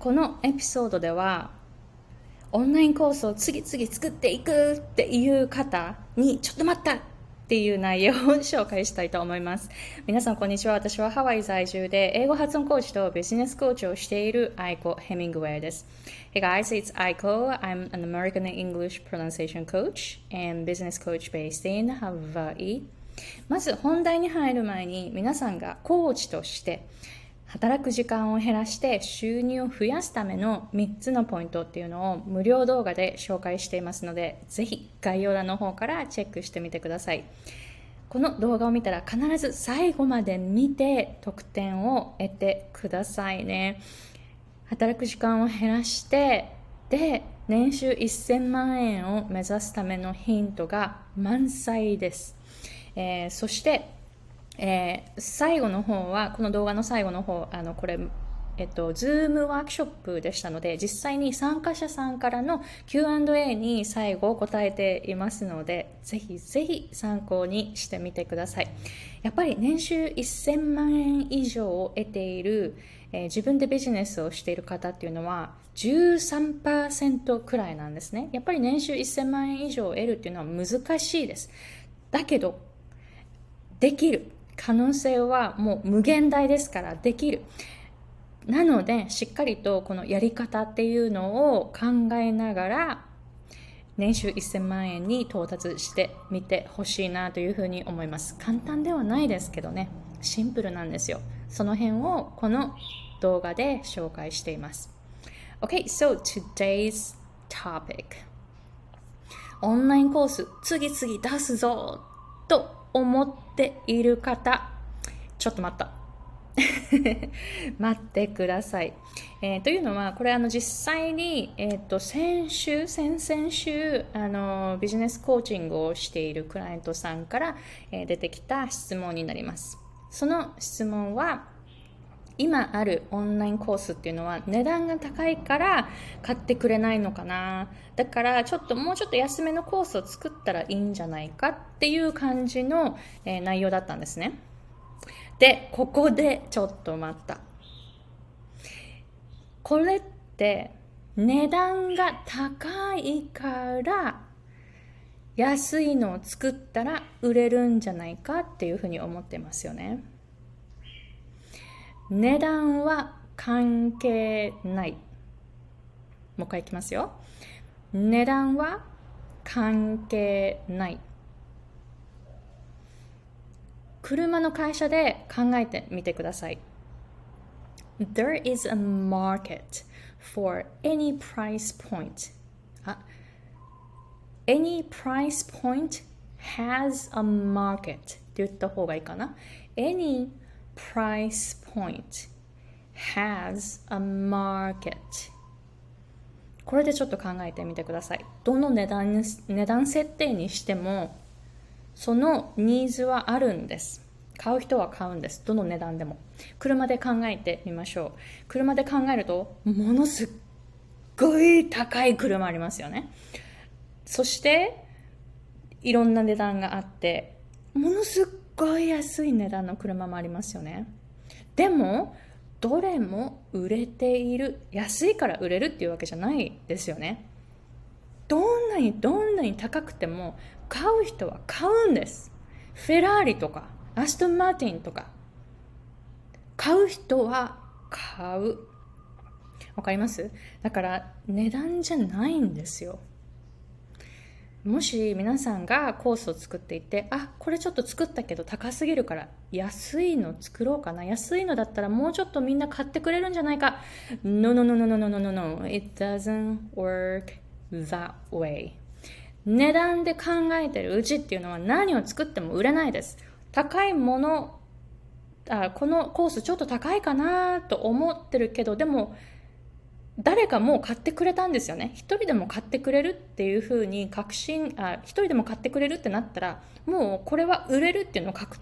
このエピソードではオンラインコースを次々作っていくっていう方にちょっと待ったっていう内容を紹介したいと思います。皆さん、こんにちは。私はハワイ在住で英語発音コーチとビジネスコーチをしているアイコ・ヘミングウェイです。Hey guys, it's Aiko. I'm an American English pronunciation coach and business coach based in Hawaii. まず本題に入る前に皆さんがコーチとして働く時間を減らして収入を増やすための3つのポイントっていうのを無料動画で紹介していますので、ぜひ概要欄の方からチェックしてみてください。この動画を見たら必ず最後まで見て得点を得てくださいね。働く時間を減らして、で、年収1000万円を目指すためのヒントが満載です。えー、そしてえー、最後の方は、この動画の最後の方、あの、これ、えっと、ズームワークショップでしたので、実際に参加者さんからの Q&A に最後答えていますので、ぜひぜひ参考にしてみてください。やっぱり年収1000万円以上を得ている、えー、自分でビジネスをしている方っていうのは13%くらいなんですね。やっぱり年収1000万円以上を得るっていうのは難しいです。だけど、できる。可能性はもう無限大ですからできる。なので、しっかりとこのやり方っていうのを考えながら、年収1000万円に到達してみてほしいなというふうに思います。簡単ではないですけどね、シンプルなんですよ。その辺をこの動画で紹介しています。OK so today's topic. オンラインコース次々出すぞと思っている方、ちょっと待った。待ってください。えー、というのは、これあの実際に、えーと、先週、先々週あの、ビジネスコーチングをしているクライアントさんから、えー、出てきた質問になります。その質問は、今あるオンラインコースっていうのは値段が高いから買ってくれないのかな。だからちょっともうちょっと安めのコースを作ったらいいんじゃないかっていう感じの、えー、内容だったんですね。でここでちょっと待った。これって値段が高いから安いのを作ったら売れるんじゃないかっていうふうに思ってますよね。値段は関係ない。もう一回いきますよ。値段は関係ない。車の会社で考えてみてください。There is a market for any price point. あ Any price point has a market って言った方がいいかな。Any price point has a market. これでちょっと考えてみてください。どの値段値段設定にしてもそのニーズはあるんです。買う人は買うんです。どの値段でも。車で考えてみましょう。車で考えるとものすっごい高い車ありますよね。そしていろんな値段があってものすっごい安い値段の車もありますよね。でもどれも売れている安いから売れるっていうわけじゃないですよね。どんなにどんなに高くても買う人は買うんです。フェラーリとかアストン・マーティンとか。買う人は買う。わかります？だから値段じゃないんですよ。もし皆さんがコースを作っていてあこれちょっと作ったけど高すぎるから安いの作ろうかな。安いのだったらもうちょっとみんな買ってくれるんじゃないか。No no no no no no no no it doesn't work that way. 値段で考えてるうちっていうのは何を作っても売れないです。高いものあこのコースちょっと高いかなと思ってるけどでも誰かもう買ってくれたんですよね。一人でも買ってくれるっていうふうに確信、あ、一人でも買ってくれるってなったら、もうこれは売れるっていうのを確